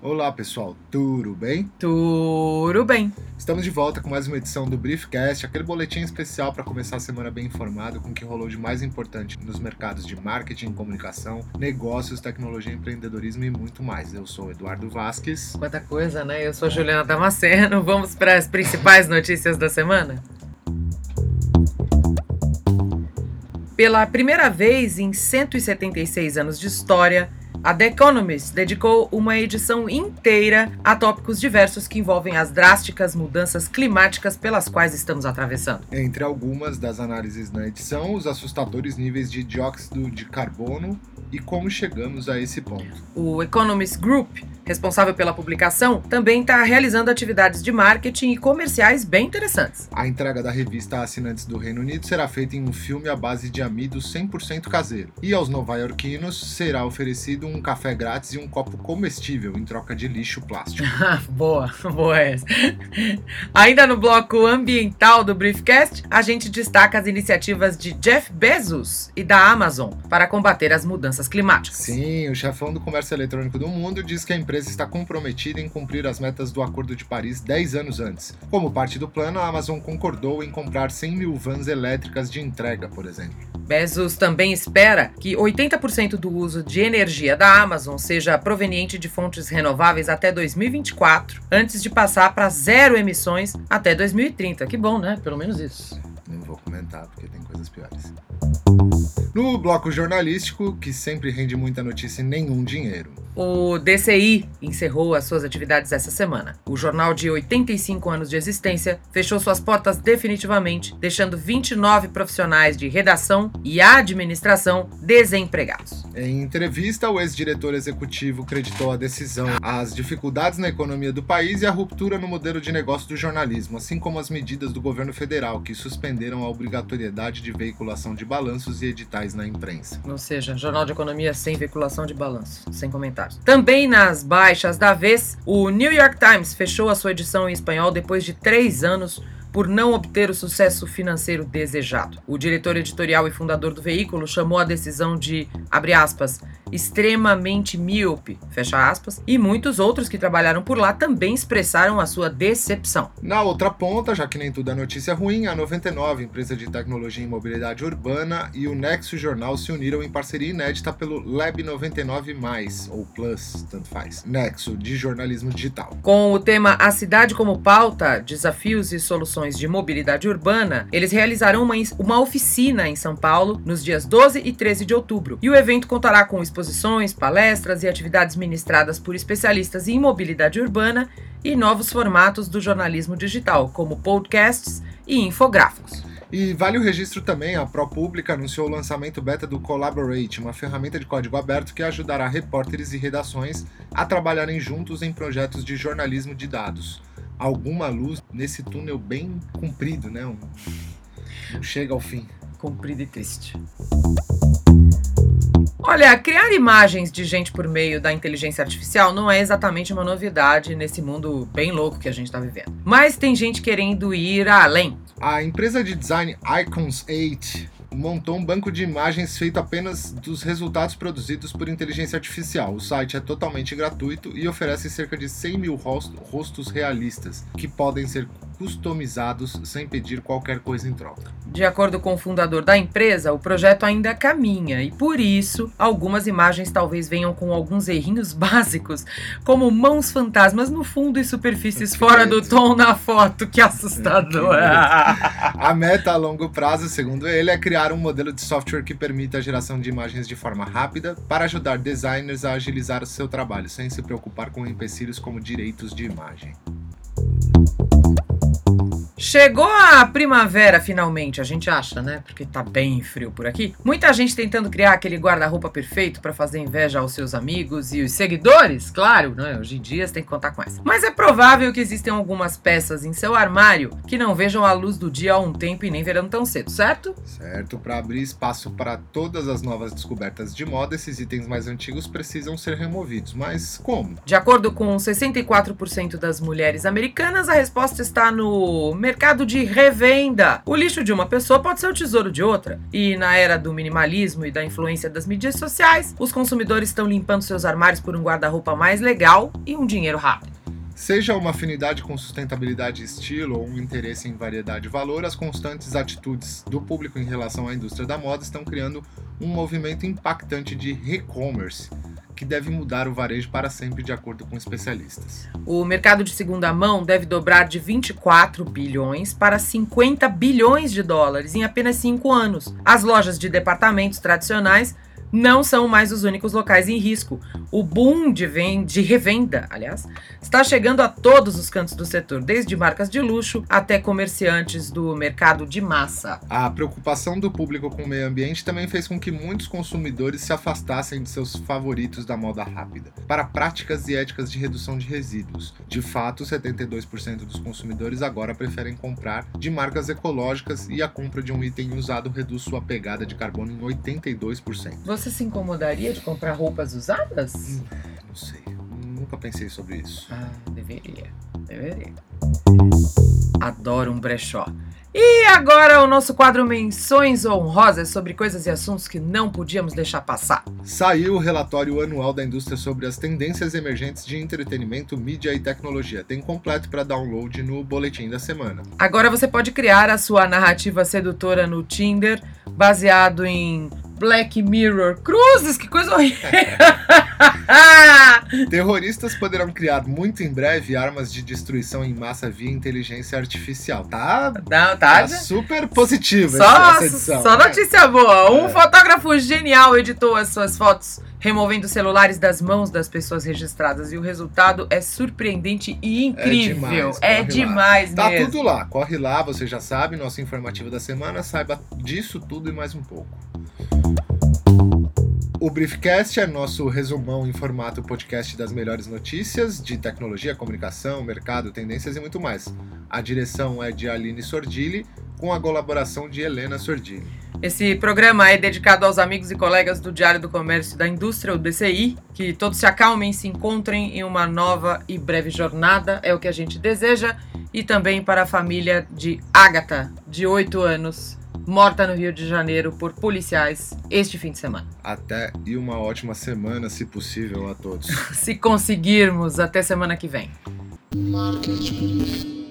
Olá pessoal, tudo bem? Tudo bem. Estamos de volta com mais uma edição do Briefcast, aquele boletim especial para começar a semana bem informado com o que rolou de mais importante nos mercados de marketing, comunicação, negócios, tecnologia, empreendedorismo e muito mais. Eu sou Eduardo Vasques. Quanta coisa, né? Eu sou Juliana Damasceno. Vamos para as principais notícias da semana? Pela primeira vez em 176 anos de história, a The Economist dedicou uma edição inteira a tópicos diversos que envolvem as drásticas mudanças climáticas pelas quais estamos atravessando. Entre algumas das análises na edição, os assustadores níveis de dióxido de carbono e como chegamos a esse ponto. O Economist Group responsável pela publicação, também está realizando atividades de marketing e comerciais bem interessantes. A entrega da revista a assinantes do Reino Unido será feita em um filme à base de amido 100% caseiro. E aos nova-iorquinos será oferecido um café grátis e um copo comestível em troca de lixo plástico. boa, boa essa. Ainda no bloco ambiental do Briefcast, a gente destaca as iniciativas de Jeff Bezos e da Amazon para combater as mudanças climáticas. Sim, o chefão do comércio eletrônico do mundo diz que a empresa empresa está comprometida em cumprir as metas do Acordo de Paris 10 anos antes. Como parte do plano, a Amazon concordou em comprar 100 mil vans elétricas de entrega, por exemplo. Bezos também espera que 80% do uso de energia da Amazon seja proveniente de fontes renováveis até 2024, antes de passar para zero emissões até 2030. Que bom, né? Pelo menos isso. Não vou comentar porque tem coisas piores. No bloco jornalístico, que sempre rende muita notícia e nenhum dinheiro. O DCI encerrou as suas atividades essa semana. O jornal de 85 anos de existência fechou suas portas definitivamente, deixando 29 profissionais de redação e administração desempregados. Em entrevista, o ex-diretor executivo creditou a decisão às dificuldades na economia do país e à ruptura no modelo de negócio do jornalismo, assim como as medidas do governo federal que suspenderam a obrigatoriedade de veiculação de balanços e editais na imprensa. Ou seja, jornal de economia sem veiculação de balanço, sem comentário. Também nas baixas da vez, o New York Times fechou a sua edição em espanhol depois de três anos por não obter o sucesso financeiro desejado. O diretor editorial e fundador do veículo chamou a decisão de, abre aspas, extremamente míope, fecha aspas, e muitos outros que trabalharam por lá também expressaram a sua decepção. Na outra ponta, já que nem tudo é notícia ruim, a 99, empresa de tecnologia e mobilidade urbana, e o Nexo Jornal se uniram em parceria inédita pelo Lab 99 ou Plus, tanto faz, Nexo de jornalismo digital. Com o tema A Cidade como Pauta, Desafios e Soluções de Mobilidade Urbana, eles realizarão uma, uma oficina em São Paulo nos dias 12 e 13 de outubro. E o evento contará com exposições exposições, palestras e atividades ministradas por especialistas em mobilidade urbana e novos formatos do jornalismo digital, como podcasts e infográficos. E vale o registro também, a ProPublica anunciou o lançamento beta do Collaborate, uma ferramenta de código aberto que ajudará repórteres e redações a trabalharem juntos em projetos de jornalismo de dados. Alguma luz nesse túnel bem comprido, né? Um... Chega ao fim. Comprido e triste. Olha, criar imagens de gente por meio da inteligência artificial não é exatamente uma novidade nesse mundo bem louco que a gente está vivendo. Mas tem gente querendo ir além. A empresa de design Icons 8 montou um banco de imagens feito apenas dos resultados produzidos por inteligência artificial. O site é totalmente gratuito e oferece cerca de 100 mil rostos realistas, que podem ser customizados sem pedir qualquer coisa em troca. De acordo com o fundador da empresa, o projeto ainda caminha e por isso algumas imagens talvez venham com alguns errinhos básicos, como mãos fantasmas no fundo e superfícies que fora medo. do tom na foto. Que assustador! Que a meta a longo prazo, segundo ele, é criar um modelo de software que permita a geração de imagens de forma rápida para ajudar designers a agilizar o seu trabalho sem se preocupar com empecilhos como direitos de imagem. Chegou a primavera finalmente, a gente acha, né? Porque tá bem frio por aqui. Muita gente tentando criar aquele guarda-roupa perfeito para fazer inveja aos seus amigos e os seguidores, claro, né? Hoje em dia você tem que contar com essa. Mas é provável que existem algumas peças em seu armário que não vejam a luz do dia há um tempo e nem verão tão cedo, certo? Certo, para abrir espaço para todas as novas descobertas de moda, esses itens mais antigos precisam ser removidos. Mas como? De acordo com 64% das mulheres americanas, a resposta está no mercado mercado de revenda. O lixo de uma pessoa pode ser o tesouro de outra. E na era do minimalismo e da influência das mídias sociais, os consumidores estão limpando seus armários por um guarda-roupa mais legal e um dinheiro rápido. Seja uma afinidade com sustentabilidade e estilo ou um interesse em variedade e valor, as constantes atitudes do público em relação à indústria da moda estão criando um movimento impactante de e-commerce que deve mudar o varejo para sempre, de acordo com especialistas. O mercado de segunda mão deve dobrar de 24 bilhões para 50 bilhões de dólares em apenas cinco anos. As lojas de departamentos tradicionais não são mais os únicos locais em risco. O boom de, de revenda, aliás, está chegando a todos os cantos do setor, desde marcas de luxo até comerciantes do mercado de massa. A preocupação do público com o meio ambiente também fez com que muitos consumidores se afastassem de seus favoritos da moda rápida para práticas e éticas de redução de resíduos. De fato, 72% dos consumidores agora preferem comprar de marcas ecológicas e a compra de um item usado reduz sua pegada de carbono em 82%. Você você se incomodaria de comprar roupas usadas? Hum, não sei. Nunca pensei sobre isso. Ah, deveria. Deveria. Adoro um brechó. E agora o nosso quadro Menções Honrosas sobre coisas e assuntos que não podíamos deixar passar. Saiu o relatório anual da indústria sobre as tendências emergentes de entretenimento, mídia e tecnologia. Tem completo para download no boletim da semana. Agora você pode criar a sua narrativa sedutora no Tinder, baseado em Black Mirror. Cruzes, que coisa horrível! Terroristas poderão criar muito em breve armas de destruição em massa via inteligência artificial. Tá, Não, tá, tá super positiva só, essa edição. Só né? notícia boa. Um é. fotógrafo genial editou as suas fotos removendo celulares das mãos das pessoas registradas e o resultado é surpreendente e incrível. É demais, é demais Tá tudo lá. Corre lá, você já sabe, nosso informativo da semana, saiba disso tudo e mais um pouco. O Briefcast é nosso resumão em formato podcast das melhores notícias de tecnologia, comunicação, mercado, tendências e muito mais. A direção é de Aline Sordilli, com a colaboração de Helena Sordilli. Esse programa é dedicado aos amigos e colegas do Diário do Comércio e da Indústria, o DCI, que todos se acalmem e se encontrem em uma nova e breve jornada, é o que a gente deseja, e também para a família de Ágata, de 8 anos, morta no Rio de Janeiro por policiais este fim de semana. Até e uma ótima semana, se possível, a todos. se conseguirmos, até semana que vem. Marketing.